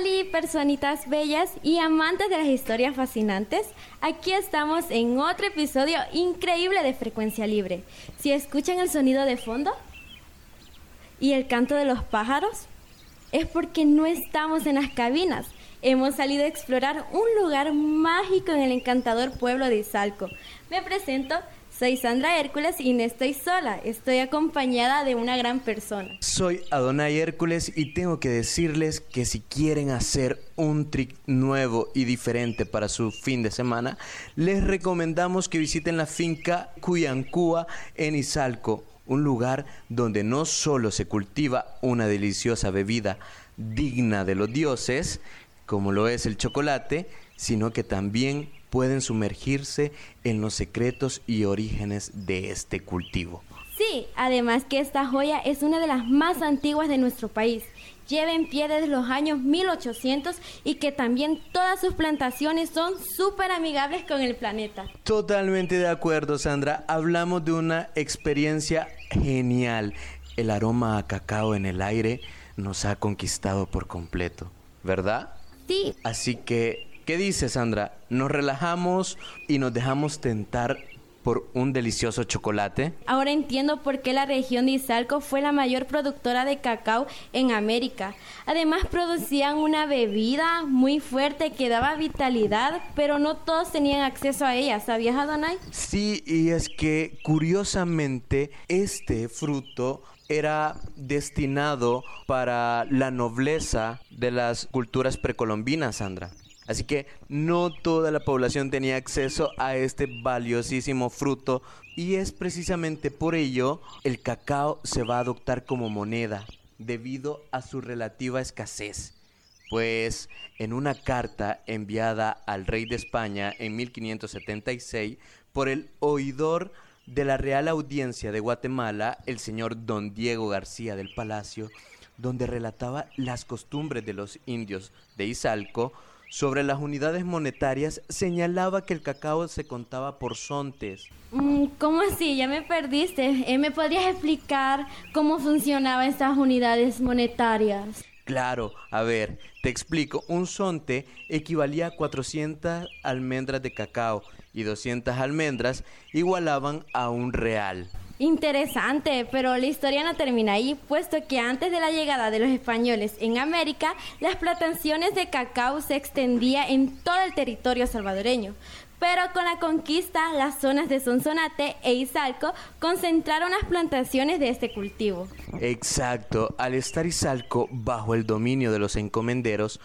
Hola, personitas bellas y amantes de las historias fascinantes. Aquí estamos en otro episodio increíble de Frecuencia Libre. Si escuchan el sonido de fondo y el canto de los pájaros, es porque no estamos en las cabinas. Hemos salido a explorar un lugar mágico en el encantador pueblo de Izalco. Me presento, soy Sandra Hércules y no estoy sola, estoy acompañada de una gran persona. Soy Adonai Hércules y tengo que decirles que si quieren hacer un trick nuevo y diferente para su fin de semana, les recomendamos que visiten la finca Cuyancúa en Izalco, un lugar donde no solo se cultiva una deliciosa bebida digna de los dioses, como lo es el chocolate, sino que también pueden sumergirse en los secretos y orígenes de este cultivo. Sí, además que esta joya es una de las más antiguas de nuestro país. Lleva en pie desde los años 1800 y que también todas sus plantaciones son súper amigables con el planeta. Totalmente de acuerdo, Sandra. Hablamos de una experiencia genial. El aroma a cacao en el aire nos ha conquistado por completo, ¿verdad? Sí. Así que ¿Qué dice Sandra? ¿Nos relajamos y nos dejamos tentar por un delicioso chocolate? Ahora entiendo por qué la región de Izalco fue la mayor productora de cacao en América. Además producían una bebida muy fuerte que daba vitalidad, pero no todos tenían acceso a ella. ¿Sabías, Adonai? Sí, y es que curiosamente este fruto era destinado para la nobleza de las culturas precolombinas, Sandra. Así que no toda la población tenía acceso a este valiosísimo fruto y es precisamente por ello el cacao se va a adoptar como moneda debido a su relativa escasez. Pues en una carta enviada al rey de España en 1576 por el oidor de la Real Audiencia de Guatemala, el señor don Diego García del Palacio, donde relataba las costumbres de los indios de Izalco, sobre las unidades monetarias señalaba que el cacao se contaba por sontes. Mm, ¿Cómo así? Ya me perdiste. Eh, ¿Me podrías explicar cómo funcionaban estas unidades monetarias? Claro, a ver, te explico. Un sonte equivalía a 400 almendras de cacao y 200 almendras igualaban a un real. Interesante, pero la historia no termina ahí, puesto que antes de la llegada de los españoles en América, las plantaciones de cacao se extendían en todo el territorio salvadoreño. Pero con la conquista, las zonas de Sonsonate e Izalco concentraron las plantaciones de este cultivo. Exacto, al estar Izalco bajo el dominio de los encomenderos,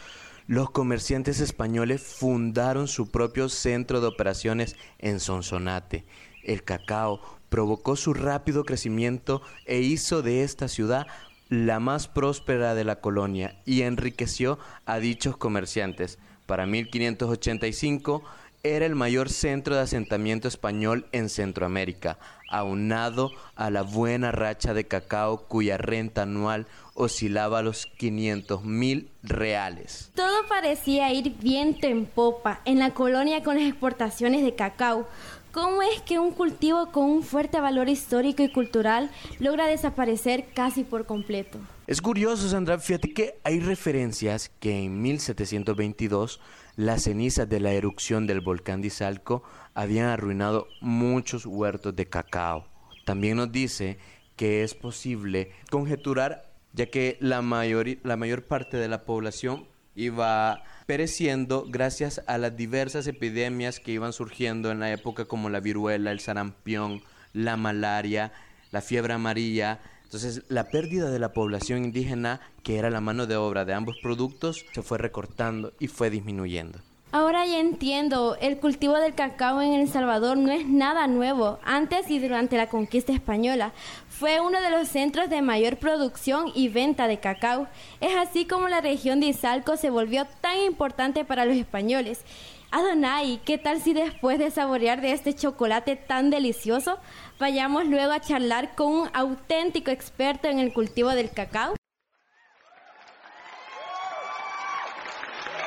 los comerciantes españoles fundaron su propio centro de operaciones en Sonsonate. El cacao provocó su rápido crecimiento e hizo de esta ciudad la más próspera de la colonia y enriqueció a dichos comerciantes. Para 1585 era el mayor centro de asentamiento español en Centroamérica, aunado a la buena racha de cacao cuya renta anual oscilaba a los 500 mil reales. Todo parecía ir viento en popa en la colonia con las exportaciones de cacao. ¿Cómo es que un cultivo con un fuerte valor histórico y cultural logra desaparecer casi por completo? Es curioso, Sandra, fíjate que hay referencias que en 1722 las cenizas de la erupción del volcán de Izalco habían arruinado muchos huertos de cacao. También nos dice que es posible conjeturar, ya que la mayor, la mayor parte de la población iba pereciendo gracias a las diversas epidemias que iban surgiendo en la época como la viruela, el sarampión, la malaria, la fiebre amarilla. Entonces la pérdida de la población indígena, que era la mano de obra de ambos productos, se fue recortando y fue disminuyendo. Ahora ya entiendo, el cultivo del cacao en El Salvador no es nada nuevo. Antes y durante la conquista española fue uno de los centros de mayor producción y venta de cacao. Es así como la región de Izalco se volvió tan importante para los españoles. Adonai, ¿qué tal si después de saborear de este chocolate tan delicioso, vayamos luego a charlar con un auténtico experto en el cultivo del cacao?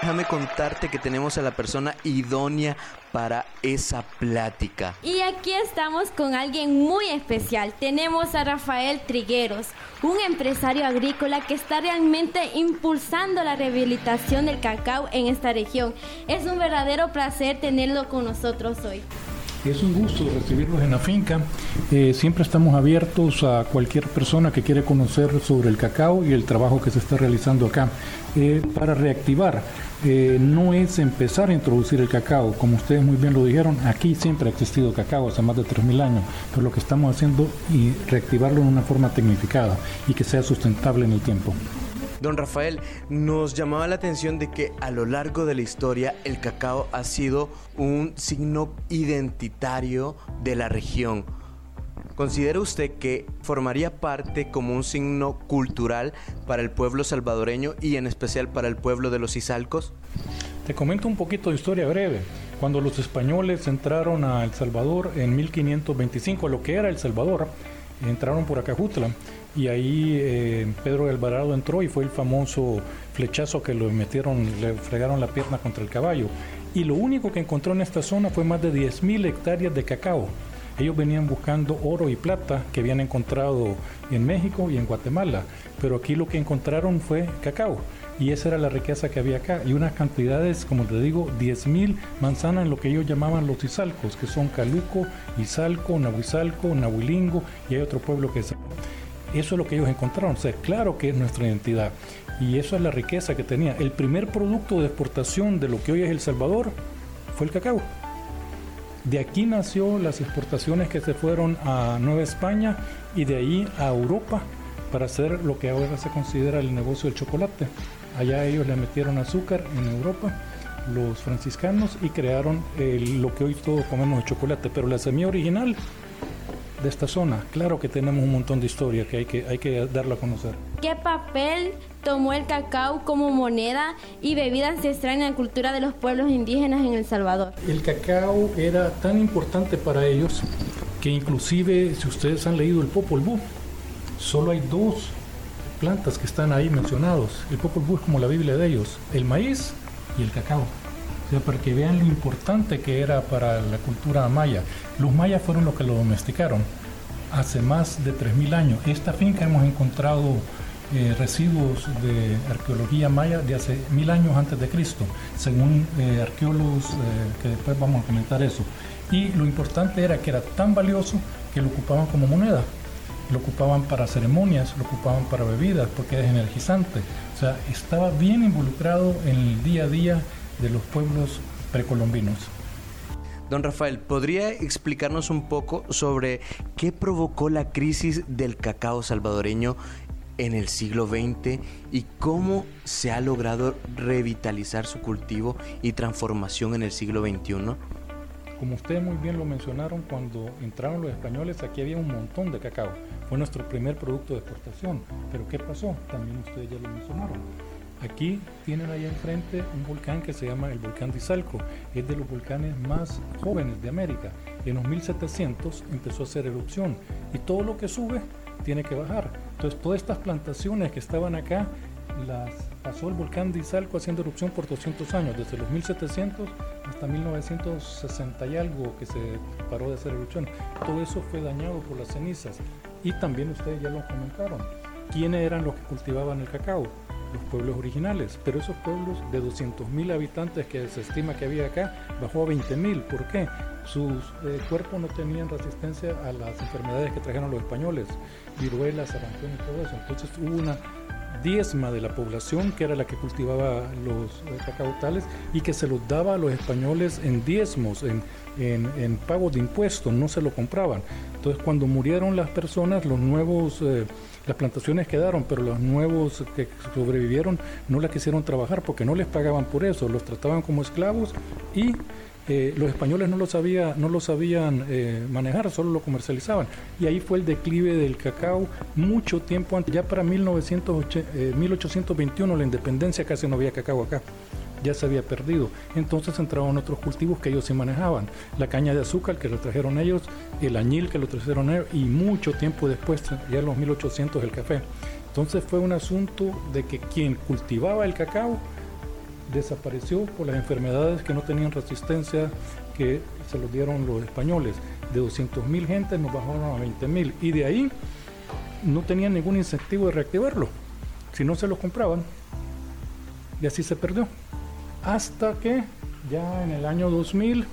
Déjame contarte que tenemos a la persona idónea para esa plática. Y aquí estamos con alguien muy especial. Tenemos a Rafael Trigueros, un empresario agrícola que está realmente impulsando la rehabilitación del cacao en esta región. Es un verdadero placer tenerlo con nosotros hoy. Es un gusto recibirlos en la finca. Eh, siempre estamos abiertos a cualquier persona que quiere conocer sobre el cacao y el trabajo que se está realizando acá. Eh, para reactivar, eh, no es empezar a introducir el cacao, como ustedes muy bien lo dijeron, aquí siempre ha existido cacao hace más de 3.000 años, pero lo que estamos haciendo es reactivarlo en una forma tecnificada y que sea sustentable en el tiempo. Don Rafael, nos llamaba la atención de que a lo largo de la historia el cacao ha sido un signo identitario de la región. ¿Considera usted que formaría parte como un signo cultural para el pueblo salvadoreño y en especial para el pueblo de los Izalcos? Te comento un poquito de historia breve. Cuando los españoles entraron a El Salvador en 1525, lo que era El Salvador, entraron por Acajutla y ahí eh, Pedro Alvarado entró y fue el famoso flechazo que lo metieron, le fregaron la pierna contra el caballo. Y lo único que encontró en esta zona fue más de 10.000 hectáreas de cacao. Ellos venían buscando oro y plata que habían encontrado en México y en Guatemala, pero aquí lo que encontraron fue cacao. Y esa era la riqueza que había acá. Y unas cantidades, como te digo, 10.000 manzanas en lo que ellos llamaban los izalcos, que son Caluco, Izalco, Nahuizalco, Nahuilingo, y hay otro pueblo que es... Eso es lo que ellos encontraron. O sea, claro que es nuestra identidad. Y eso es la riqueza que tenía. El primer producto de exportación de lo que hoy es El Salvador fue el cacao. De aquí nació las exportaciones que se fueron a Nueva España y de ahí a Europa para hacer lo que ahora se considera el negocio del chocolate. Allá ellos le metieron azúcar en Europa, los franciscanos, y crearon lo que hoy todos comemos de chocolate. Pero la semilla original de esta zona. Claro que tenemos un montón de historia que hay que, hay que darla a conocer. ¿Qué papel tomó el cacao como moneda y bebida ancestral en la cultura de los pueblos indígenas en El Salvador? El cacao era tan importante para ellos que inclusive, si ustedes han leído el Popol Vuh, solo hay dos plantas que están ahí mencionados. El Popol Vuh es como la Biblia de ellos, el maíz y el cacao para que vean lo importante que era para la cultura maya. Los mayas fueron los que lo domesticaron hace más de 3.000 años. Esta finca hemos encontrado eh, residuos de arqueología maya de hace mil años antes de Cristo, según eh, arqueólogos eh, que después vamos a comentar eso. Y lo importante era que era tan valioso que lo ocupaban como moneda. Lo ocupaban para ceremonias, lo ocupaban para bebidas, porque es energizante. O sea, estaba bien involucrado en el día a día de los pueblos precolombinos. Don Rafael, ¿podría explicarnos un poco sobre qué provocó la crisis del cacao salvadoreño en el siglo XX y cómo se ha logrado revitalizar su cultivo y transformación en el siglo XXI? Como ustedes muy bien lo mencionaron, cuando entraron los españoles aquí había un montón de cacao. Fue nuestro primer producto de exportación. Pero ¿qué pasó? También ustedes ya lo mencionaron Aquí tienen ahí enfrente un volcán que se llama el volcán de Izalco. Es de los volcanes más jóvenes de América. En los 1700 empezó a hacer erupción y todo lo que sube tiene que bajar. Entonces todas estas plantaciones que estaban acá las pasó el volcán de Izalco haciendo erupción por 200 años, desde los 1700 hasta 1960 y algo que se paró de hacer erupción. Todo eso fue dañado por las cenizas. Y también ustedes ya lo comentaron. ¿Quiénes eran los que cultivaban el cacao? Los pueblos originales, pero esos pueblos de 200.000 habitantes que se estima que había acá, bajó a 20.000. ¿Por qué? Sus eh, cuerpos no tenían resistencia a las enfermedades que trajeron los españoles, viruela, sarampión y todo eso. Entonces hubo una diezma de la población que era la que cultivaba los eh, cacautales y que se los daba a los españoles en diezmos, en, en, pagos de impuestos, no se lo compraban. Entonces cuando murieron las personas, los nuevos... Eh, las plantaciones quedaron, pero los nuevos que sobrevivieron no las quisieron trabajar porque no les pagaban por eso, los trataban como esclavos y eh, los españoles no lo, sabía, no lo sabían eh, manejar, solo lo comercializaban. Y ahí fue el declive del cacao mucho tiempo antes, ya para 1908, 1821 eh, la independencia casi no había cacao acá. ya se había perdido. Entonces entraban otros cultivos que ellos sí manejaban. La caña de azúcar que lo trajeron ellos, el añil que lo trajeron ellos y mucho tiempo después, ya en los 1800, el café. Entonces fue un asunto de que quien cultivaba el cacao desapareció por las enfermedades que no tenían resistencia que se los dieron los españoles. De 200.000 gente nos bajaron a 20.000 y de ahí no tenían ningún incentivo de reactivarlo. Si no se lo compraban, y así se perdió. Hasta que ya en el año 2000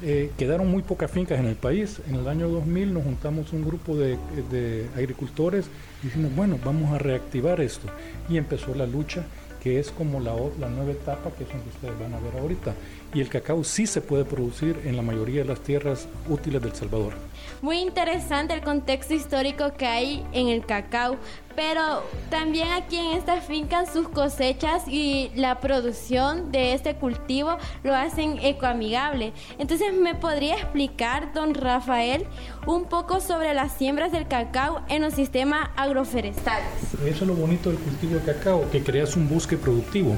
eh, quedaron muy pocas fincas en el país. En el año 2000 nos juntamos un grupo de, de agricultores y dijimos, bueno, vamos a reactivar esto. Y empezó la lucha que es como la, la nueva etapa que es donde ustedes van a ver ahorita. Y el cacao sí se puede producir en la mayoría de las tierras útiles del Salvador. Muy interesante el contexto histórico que hay en el cacao, pero también aquí en esta finca sus cosechas y la producción de este cultivo lo hacen ecoamigable. Entonces, ¿me podría explicar, don Rafael, un poco sobre las siembras del cacao en los sistemas agroforestales? Eso es lo bonito del cultivo de cacao, que creas un bosque productivo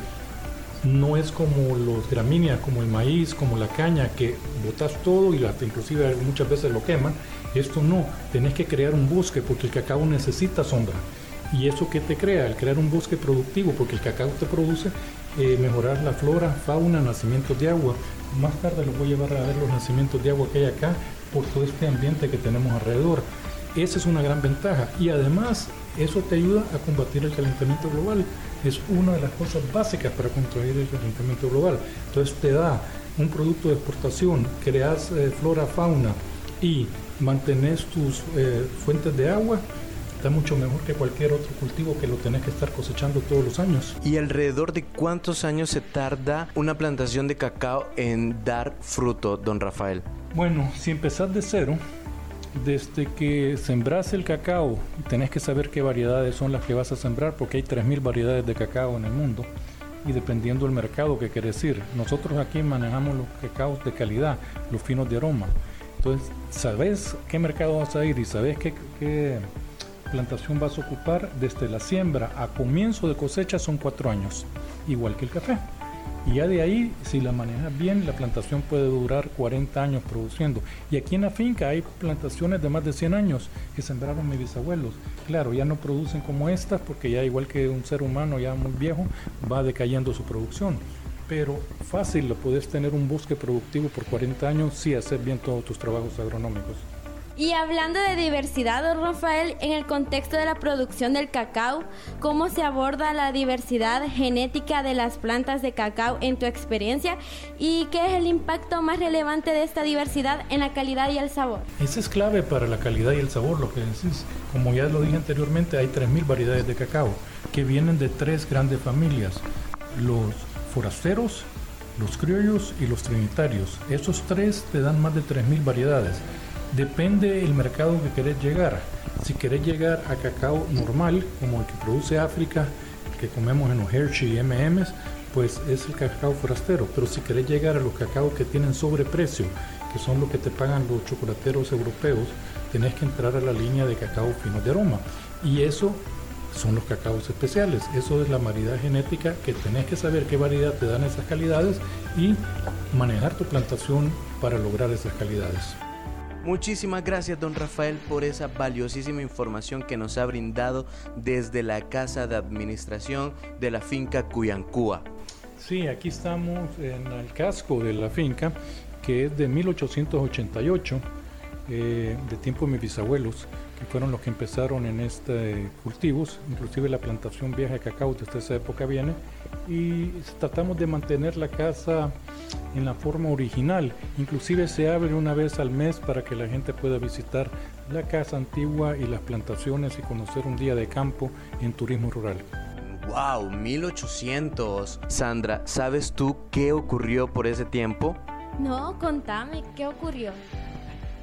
no es como los gramíneas, como el maíz, como la caña, que botas todo y hasta inclusive muchas veces lo queman. Esto no, tenés que crear un bosque porque el cacao necesita sombra. ¿Y eso qué te crea? El crear un bosque productivo, porque el cacao te produce eh, mejorar la flora, fauna, nacimientos de agua. Más tarde los voy a llevar a ver los nacimientos de agua que hay acá por todo este ambiente que tenemos alrededor. Esa es una gran ventaja y además eso te ayuda a combatir el calentamiento global. Es una de las cosas básicas para controlar el calentamiento global. Entonces te da un producto de exportación, creas eh, flora, fauna y mantenés tus eh, fuentes de agua, está mucho mejor que cualquier otro cultivo que lo tenés que estar cosechando todos los años. ¿Y alrededor de cuántos años se tarda una plantación de cacao en dar fruto, don Rafael? Bueno, si empezás de cero, desde que sembras el cacao, tenés que saber qué variedades son las que vas a sembrar, porque hay 3.000 variedades de cacao en el mundo. Y dependiendo del mercado que querés ir, nosotros aquí manejamos los cacaos de calidad, los finos de aroma. Entonces, sabes qué mercado vas a ir y sabes qué, qué plantación vas a ocupar. Desde la siembra a comienzo de cosecha son cuatro años, igual que el café. Y ya de ahí, si la manejas bien, la plantación puede durar 40 años produciendo. Y aquí en la finca hay plantaciones de más de 100 años que sembraron mis bisabuelos. Claro, ya no producen como estas porque ya igual que un ser humano ya muy viejo, va decayendo su producción. Pero fácil lo puedes tener un bosque productivo por 40 años si haces bien todos tus trabajos agronómicos. Y hablando de diversidad, don Rafael, en el contexto de la producción del cacao, ¿cómo se aborda la diversidad genética de las plantas de cacao en tu experiencia? ¿Y qué es el impacto más relevante de esta diversidad en la calidad y el sabor? Eso es clave para la calidad y el sabor, lo que decís. Como ya lo dije anteriormente, hay 3.000 variedades de cacao que vienen de tres grandes familias. Los forasteros, los criollos y los trinitarios. Esos tres te dan más de 3.000 variedades. Depende del mercado que querés llegar. Si querés llegar a cacao normal, como el que produce África, el que comemos en los Hershey y M&M's, pues es el cacao forastero. Pero si querés llegar a los cacaos que tienen sobreprecio, que son los que te pagan los chocolateros europeos, tenés que entrar a la línea de cacao fino de aroma. Y eso son los cacaos especiales. Eso es la variedad genética que tenés que saber qué variedad te dan esas calidades y manejar tu plantación para lograr esas calidades. Muchísimas gracias, don Rafael, por esa valiosísima información que nos ha brindado desde la Casa de Administración de la finca Cuyancúa. Sí, aquí estamos en el casco de la finca, que es de 1888, eh, de tiempo de mis bisabuelos, que fueron los que empezaron en este cultivos, inclusive la plantación vieja de cacao desde esa época viene, y tratamos de mantener la casa en la forma original. Inclusive se abre una vez al mes para que la gente pueda visitar la casa antigua y las plantaciones y conocer un día de campo en turismo rural. ¡Wow! 1800. Sandra, ¿sabes tú qué ocurrió por ese tiempo? No, contame, ¿qué ocurrió?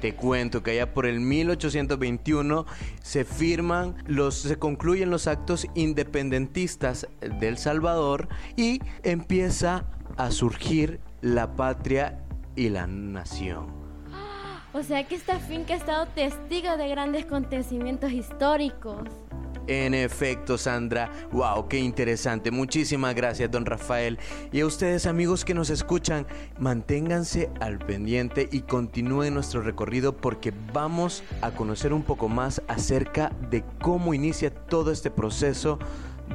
Te cuento que allá por el 1821 se firman los se concluyen los actos independentistas del Salvador y empieza a surgir la patria y la nación. O sea que esta finca ha estado testigo de grandes acontecimientos históricos. En efecto, Sandra. Wow, qué interesante. Muchísimas gracias, don Rafael. Y a ustedes, amigos que nos escuchan, manténganse al pendiente y continúen nuestro recorrido porque vamos a conocer un poco más acerca de cómo inicia todo este proceso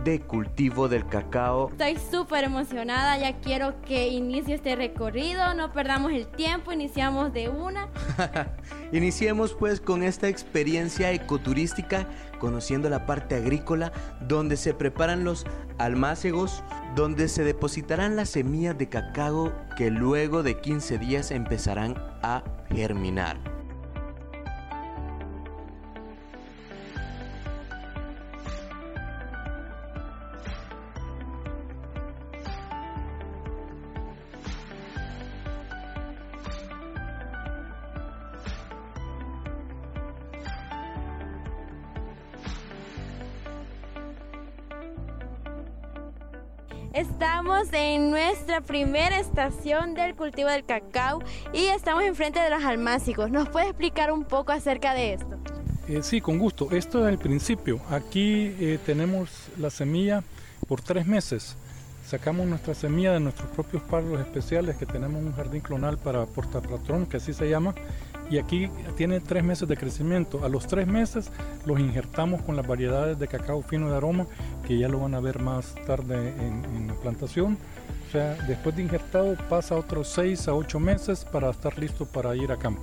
de cultivo del cacao. Estoy súper emocionada, ya quiero que inicie este recorrido, no perdamos el tiempo, iniciamos de una. Iniciemos pues con esta experiencia ecoturística, conociendo la parte agrícola, donde se preparan los almácegos, donde se depositarán las semillas de cacao que luego de 15 días empezarán a germinar. Nuestra primera estación del cultivo del cacao y estamos enfrente de los almácigos. ¿Nos puede explicar un poco acerca de esto? Eh, sí, con gusto. Esto es el principio. Aquí eh, tenemos la semilla por tres meses. Sacamos nuestra semilla de nuestros propios palos especiales que tenemos un jardín clonal para portapatrón, que así se llama, y aquí tiene tres meses de crecimiento. A los tres meses los injertamos con las variedades de cacao fino de aroma, que ya lo van a ver más tarde en, en la plantación. O sea, después de injertado pasa otros seis a ocho meses para estar listo para ir a campo.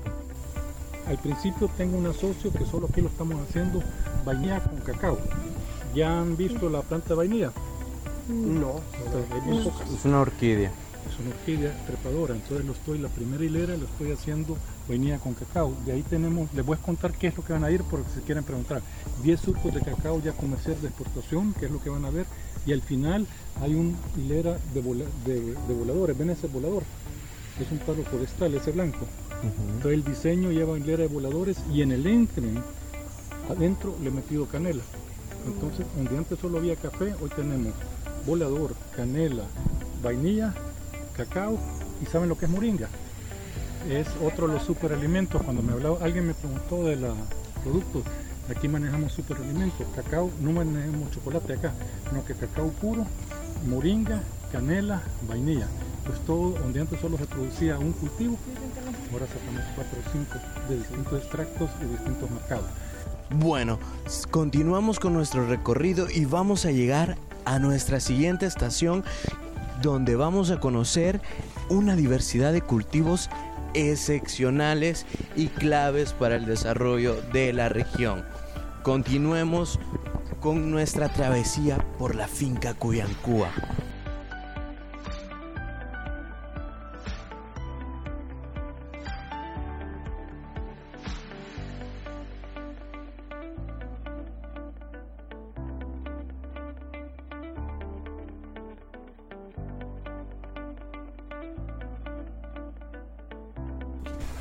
Al principio tengo un asocio que solo aquí lo estamos haciendo vainilla con cacao. ¿Ya han visto la planta de vainilla? No, Es una orquídea. es una orquídea trepadora, entonces lo estoy, la primera hilera lo estoy haciendo vainilla con cacao. De ahí tenemos, les voy a contar qué es lo que van a ir porque si quieren preguntar. 10 surcos de cacao ya comercial de exportación, que es lo que van a ver, y al final hay una hilera de, vola- de, de voladores, ven ese volador, es un palo forestal, ese blanco. Entonces el diseño lleva hilera de voladores y en el entre, adentro le he metido canela. Entonces, donde antes solo había café, hoy tenemos volador, canela, vainilla, cacao y ¿saben lo que es moringa? Es otro de los superalimentos. Cuando me hablaba, alguien me preguntó de los productos, aquí manejamos superalimentos. Cacao, no manejamos chocolate acá, sino que cacao puro, moringa, canela, vainilla. Pues todo, donde antes solo se producía un cultivo, ahora sacamos cuatro o cinco de distintos extractos y distintos mercados. Bueno, continuamos con nuestro recorrido y vamos a llegar a nuestra siguiente estación donde vamos a conocer una diversidad de cultivos excepcionales y claves para el desarrollo de la región. Continuemos con nuestra travesía por la finca Cuyancúa.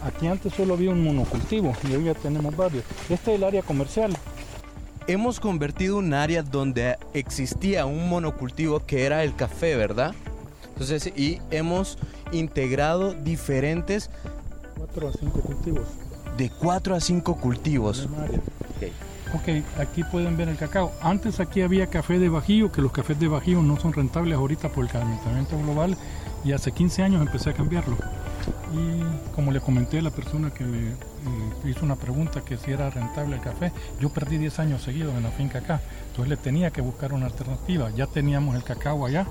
Aquí antes solo había un monocultivo y hoy ya tenemos varios. Este es el área comercial. Hemos convertido un área donde existía un monocultivo que era el café, ¿verdad? Entonces, y hemos integrado diferentes Cuatro a cinco cultivos. de 4 a 5 cultivos. Área. Ok, aquí pueden ver el cacao. Antes aquí había café de bajío, que los cafés de bajío no son rentables ahorita por el calentamiento global y hace 15 años empecé a cambiarlo. Y como le comenté a la persona que me eh, hizo una pregunta que si era rentable el café, yo perdí 10 años seguidos en la finca acá, entonces le tenía que buscar una alternativa. Ya teníamos el cacao allá,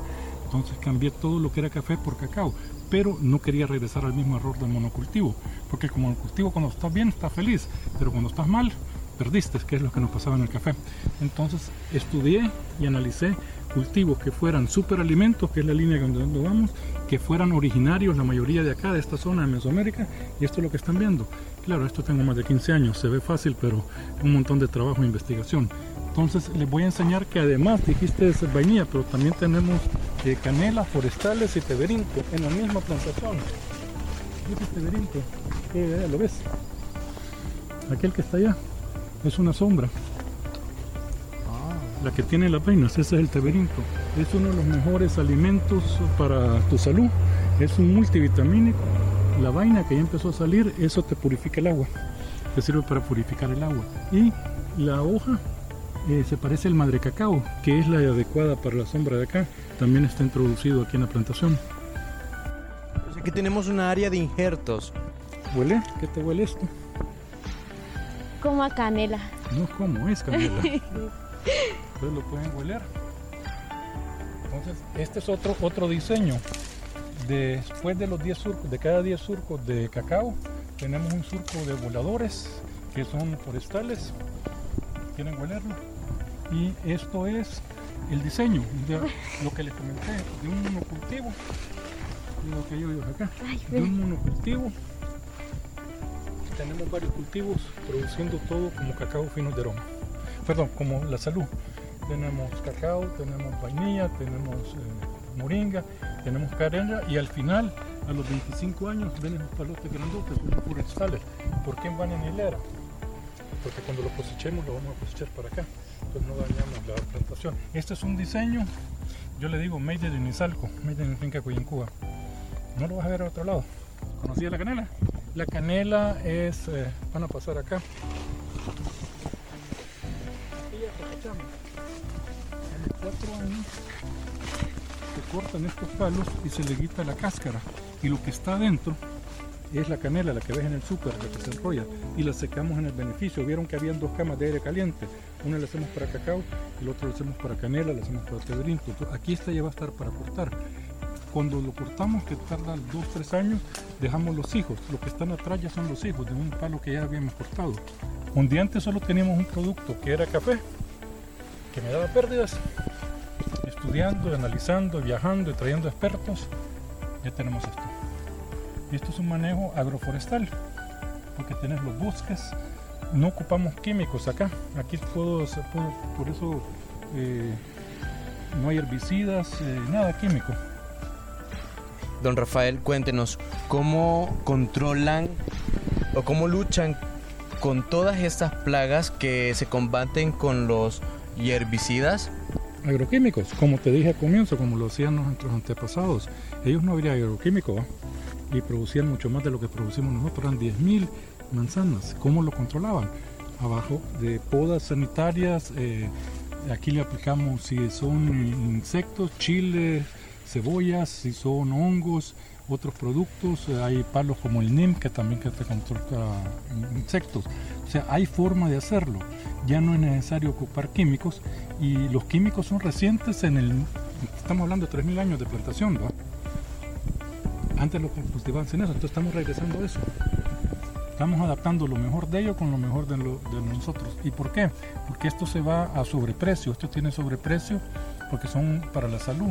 entonces cambié todo lo que era café por cacao, pero no quería regresar al mismo error del monocultivo, porque como monocultivo cuando estás bien estás feliz, pero cuando estás mal perdiste, que es lo que nos pasaba en el café. Entonces estudié y analicé cultivos que fueran superalimentos, que es la línea donde vamos, que fueran originarios, la mayoría de acá, de esta zona de Mesoamérica, y esto es lo que están viendo. Claro, esto tengo más de 15 años, se ve fácil, pero un montón de trabajo e investigación. Entonces les voy a enseñar que además, dijiste es vainilla, pero también tenemos eh, canela, forestales y teberinto en la misma plantación. ¿Viste teberinto? Eh, ¿Lo ves? Aquel que está allá es una sombra. La que tiene las vainas, ese es el teberinto. Es uno de los mejores alimentos para tu salud. Es un multivitamínico. La vaina que ya empezó a salir, eso te purifica el agua. Te sirve para purificar el agua. Y la hoja eh, se parece al madre cacao, que es la adecuada para la sombra de acá. También está introducido aquí en la plantación. Pues aquí tenemos una área de injertos. ¿Huele? ¿Qué te huele esto? Como a canela. No, ¿cómo es canela? Ustedes lo pueden hueler. Entonces, este es otro, otro diseño. Después de los 10 surcos, de cada 10 surcos de cacao, tenemos un surco de voladores que son forestales. ¿Quieren huelerlo? Y esto es el diseño de lo que les comenté, de un monocultivo. Lo que yo digo acá. De un monocultivo. Tenemos varios cultivos produciendo todo como cacao finos de aroma. Perdón, como la salud. Tenemos cacao, tenemos vainilla, tenemos eh, moringa, tenemos canela y al final, a los 25 años, vienen los palotes grandotes, son forestales. ¿Por qué van en hilera? Porque cuando lo cosechemos lo vamos a cosechar para acá, entonces no dañamos la plantación. Este es un diseño, yo le digo made in Izalco, made in Finca Cuyencuba. No lo vas a ver a otro lado. ¿Conocía la canela? La canela es, eh, van a pasar acá. Aquí ya se cortan estos palos y se le quita la cáscara. Y lo que está adentro es la canela, la que ves en el súper, la que se enrolla. Y la secamos en el beneficio. Vieron que habían dos camas de aire caliente. Una la hacemos para cacao y la otra la hacemos para canela, la hacemos para. Entonces, aquí esta ya va a estar para cortar. Cuando lo cortamos, que tarda dos, tres años, dejamos los hijos. Lo que están atrás ya son los hijos de un palo que ya habíamos cortado. Un día antes solo teníamos un producto que era café, que me daba pérdidas. Estudiando, analizando, viajando y trayendo expertos, ya tenemos esto. Esto es un manejo agroforestal, porque tienes los bosques, no ocupamos químicos acá. Aquí puedo, puedo- por eso eh, no hay herbicidas, eh, nada químico. Don Rafael, cuéntenos, ¿cómo controlan o cómo luchan con todas estas plagas que se combaten con los herbicidas? Agroquímicos, como te dije al comienzo, como lo hacían nuestros antepasados, ellos no habría agroquímicos y producían mucho más de lo que producimos nosotros, eran 10.000 manzanas. ¿Cómo lo controlaban? Abajo de podas sanitarias, eh, aquí le aplicamos si son insectos, chiles, cebollas, si son hongos, otros productos, eh, hay palos como el NIM que también que te controla insectos. O sea, hay forma de hacerlo. Ya no es necesario ocupar químicos y los químicos son recientes en el... Estamos hablando de 3.000 años de plantación, ¿va? Antes lo cultivaban sin eso, entonces estamos regresando a eso. Estamos adaptando lo mejor de ellos con lo mejor de, nosotros. ¿Y por qué? Porque esto se va a sobreprecio. Esto tiene sobreprecio porque son para la salud,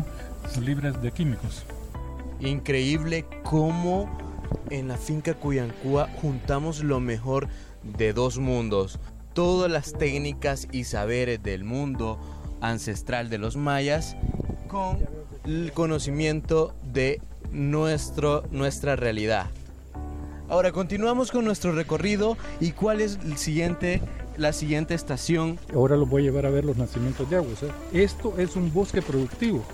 son libres de químicos. Increíble cómo en la finca Cuyancúa juntamos lo mejor de dos mundos. Todas las técnicas y saberes del mundo ancestral de los mayas con el conocimiento de nuestro, nuestra realidad. Ahora continuamos con nuestro recorrido y cuál es la siguiente estación. Ahora los voy a llevar a ver los nacimientos de aguas. ¿eh? Esto es un bosque productivo.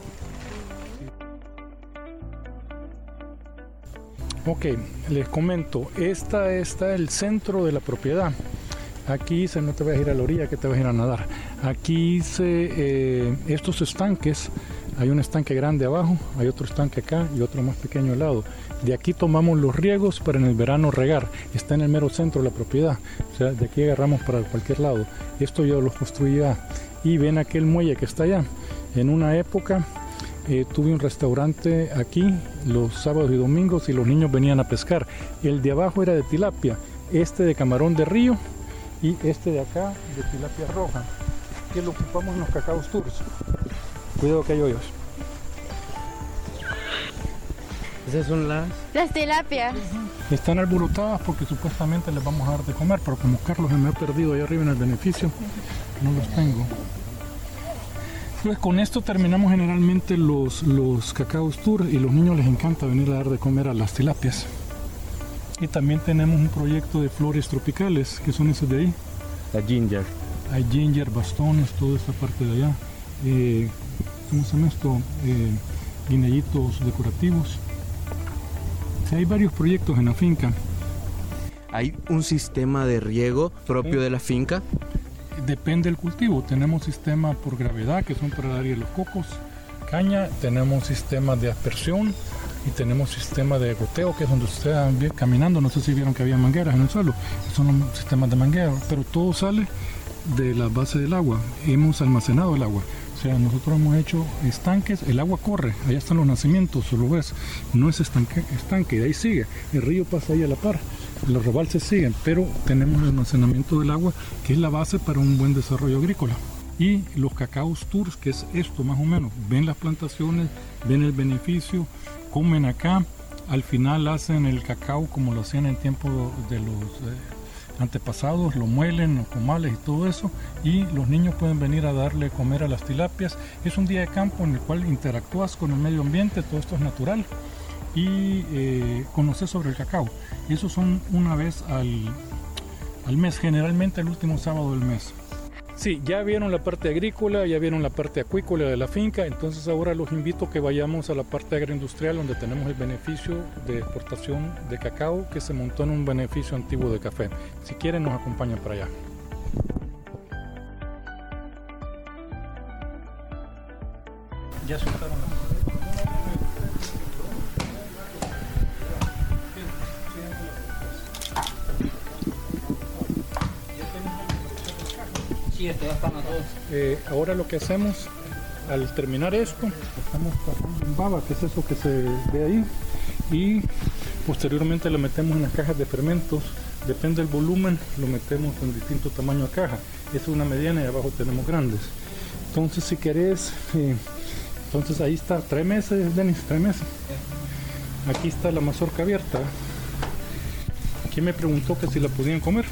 Ok, les comento, esta está el centro de la propiedad. Aquí se no te vas a ir a la orilla, que te vas a ir a nadar. Aquí se eh, estos estanques, hay un estanque grande abajo, hay otro estanque acá y otro más pequeño al lado. De aquí tomamos los riegos para en el verano regar. Está en el mero centro de la propiedad. O sea, de aquí agarramos para cualquier lado. Esto yo lo construí ya. Y ven aquel muelle que está allá. En una época eh, tuve un restaurante aquí los sábados y domingos y los niños venían a pescar. El de abajo era de tilapia, este de camarón de río y este de acá de tilapia roja, que lo ocupamos en los cacaos tours. Cuidado que hay hoyos. Esas son las... Las tilapias. Están alborotadas porque supuestamente les vamos a dar de comer, pero como Carlos se me ha perdido ahí arriba en el beneficio, no los tengo. Pues con esto terminamos generalmente los, los cacaos tour y los niños les encanta venir a dar de comer a las tilapias. Y también tenemos un proyecto de flores tropicales, que son esos de ahí. La ginger. Hay ginger, bastones, toda esta parte de allá. Eh, ¿Cómo se llama esto? Eh, decorativos. O sea, hay varios proyectos en la finca. Hay un sistema de riego propio de la finca. depende del cultivo. Tenemos sistemas por gravedad que son para el área de los cocos, caña, tenemos sistemas de aspersión y tenemos sistemas de goteo que es donde ustedes van caminando. No sé si vieron que había mangueras en el suelo, son los sistemas de manguera, pero todo sale de la base del agua. Hemos almacenado el agua. Sea, nosotros hemos hecho estanques, el agua corre, allá están los nacimientos, solo ves, no es estanque, estanque, de ahí sigue, el río pasa ahí a la par, los rebalses siguen, pero tenemos el almacenamiento del agua que es la base para un buen desarrollo agrícola. Y los cacaos tours, que es esto más o menos, ven las plantaciones, ven el beneficio, comen acá, al final hacen el cacao como lo hacían en tiempo de los... Antepasados lo muelen, los comales y todo eso, y los niños pueden venir a darle comer a las tilapias. Es un día de campo en el cual interactúas con el medio ambiente, todo esto es natural, y eh, conoces sobre el cacao. Y eso son una vez al, al mes, generalmente el último sábado del mes. Sí, ya vieron la parte agrícola, ya vieron la parte acuícola de la finca, entonces ahora los invito a que vayamos a la parte agroindustrial donde tenemos el beneficio de exportación de cacao que se montó en un beneficio antiguo de café. Si quieren nos acompañan para allá. Ya Eh, ahora lo que hacemos al terminar esto, estamos pasando en baba, que es eso que se ve ahí, y posteriormente lo metemos en las cajas de fermentos. Depende del volumen, lo metemos en distinto tamaño de caja. es una mediana y abajo tenemos grandes. Entonces, si querés, eh, entonces ahí está, tres meses, Denis, tres meses. Aquí está la mazorca abierta. Aquí me preguntó que si la podían comer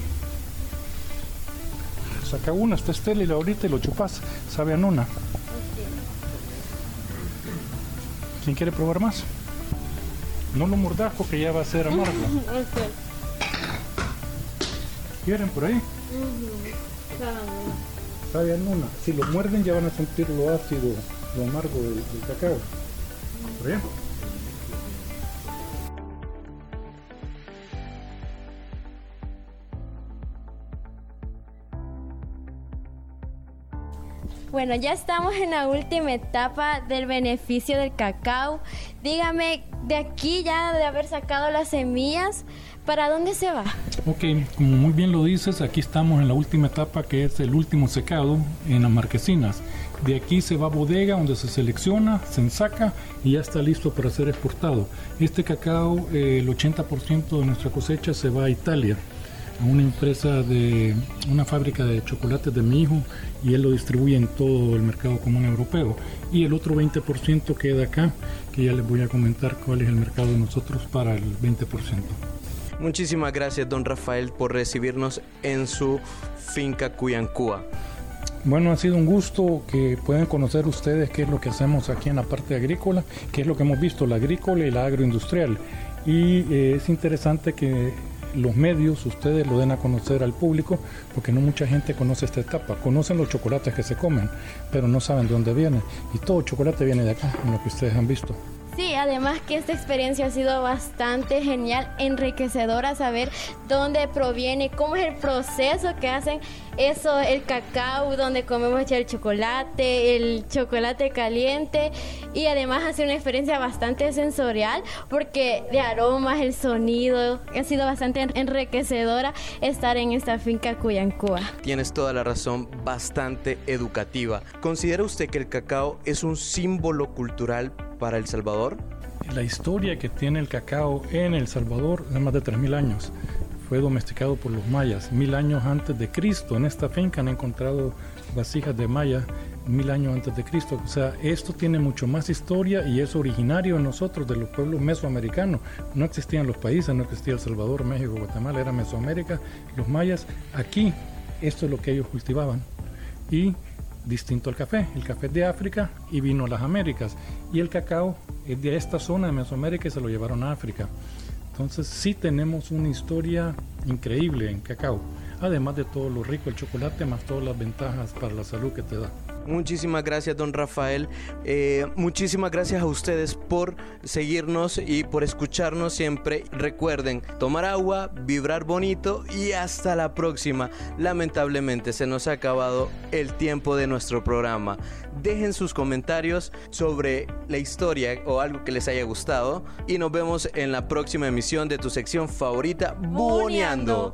saca una, está estéril ahorita y lo chupas, sabe a nona. ¿Quién quiere probar más? No lo mordas porque ya va a ser amargo. ¿Quieren por ahí? Sabe a nona. Si lo muerden ya van a sentir lo ácido, lo amargo del, cacao. ¿Por Bueno, ya estamos en la última etapa del beneficio del cacao. Dígame, de aquí ya de haber sacado las semillas, ¿para dónde se va? Ok, como muy bien lo dices, aquí estamos en la última etapa que es el último secado en las marquesinas. De aquí se va a bodega donde se selecciona, se ensaca y ya está listo para ser exportado. Este cacao, eh, el 80% de nuestra cosecha se va a Italia una empresa de una fábrica de chocolates de mi hijo y él lo distribuye en todo el mercado común europeo. Y el otro 20% queda acá, que ya les voy a comentar cuál es el mercado de nosotros para el 20%. Muchísimas gracias, don Rafael, por recibirnos en su finca Cuyancúa. Bueno, ha sido un gusto que puedan conocer ustedes qué es lo que hacemos aquí en la parte agrícola, qué es lo que hemos visto, la agrícola y la agroindustrial. Y eh, es interesante que los medios ustedes lo den a conocer al público, porque no mucha gente conoce esta etapa. Conocen los chocolates que se comen, pero no saben de dónde viene. Y todo chocolate viene de acá, en lo que ustedes han visto. Sí, además que esta experiencia ha sido bastante genial, enriquecedora saber dónde proviene, cómo es el proceso que hacen eso, el cacao, donde comemos el chocolate, el chocolate caliente y además ha sido una experiencia bastante sensorial porque de aromas, el sonido, ha sido bastante enriquecedora estar en esta finca Cuyancúa. Tienes toda la razón, bastante educativa. ¿Considera usted que el cacao es un símbolo cultural para El Salvador? La historia que tiene el cacao en El Salvador es más de 3.000 años. Fue domesticado por los mayas. Mil años antes de Cristo, en esta finca han encontrado vasijas de maya mil años antes de Cristo. O sea, esto tiene mucho más historia y es originario en nosotros, de los pueblos mesoamericanos. No existían los países, no existía El Salvador, México, Guatemala, era Mesoamérica. Los mayas, aquí, esto es lo que ellos cultivaban. Y distinto al café. El café de África y vino a las Américas. Y el cacao es de esta zona de Mesoamérica y se lo llevaron a África. Entonces sí tenemos una historia increíble en cacao. además de todo lo rico el chocolate, más todas las ventajas para la salud que te da. Muchísimas gracias, don Rafael. Eh, muchísimas gracias a ustedes por seguirnos y por escucharnos siempre. Recuerden, tomar agua, vibrar bonito y hasta la próxima. Lamentablemente se nos ha acabado el tiempo de nuestro programa. Dejen sus comentarios sobre la historia o algo que les haya gustado y nos vemos en la próxima emisión de tu sección favorita, Buoneando.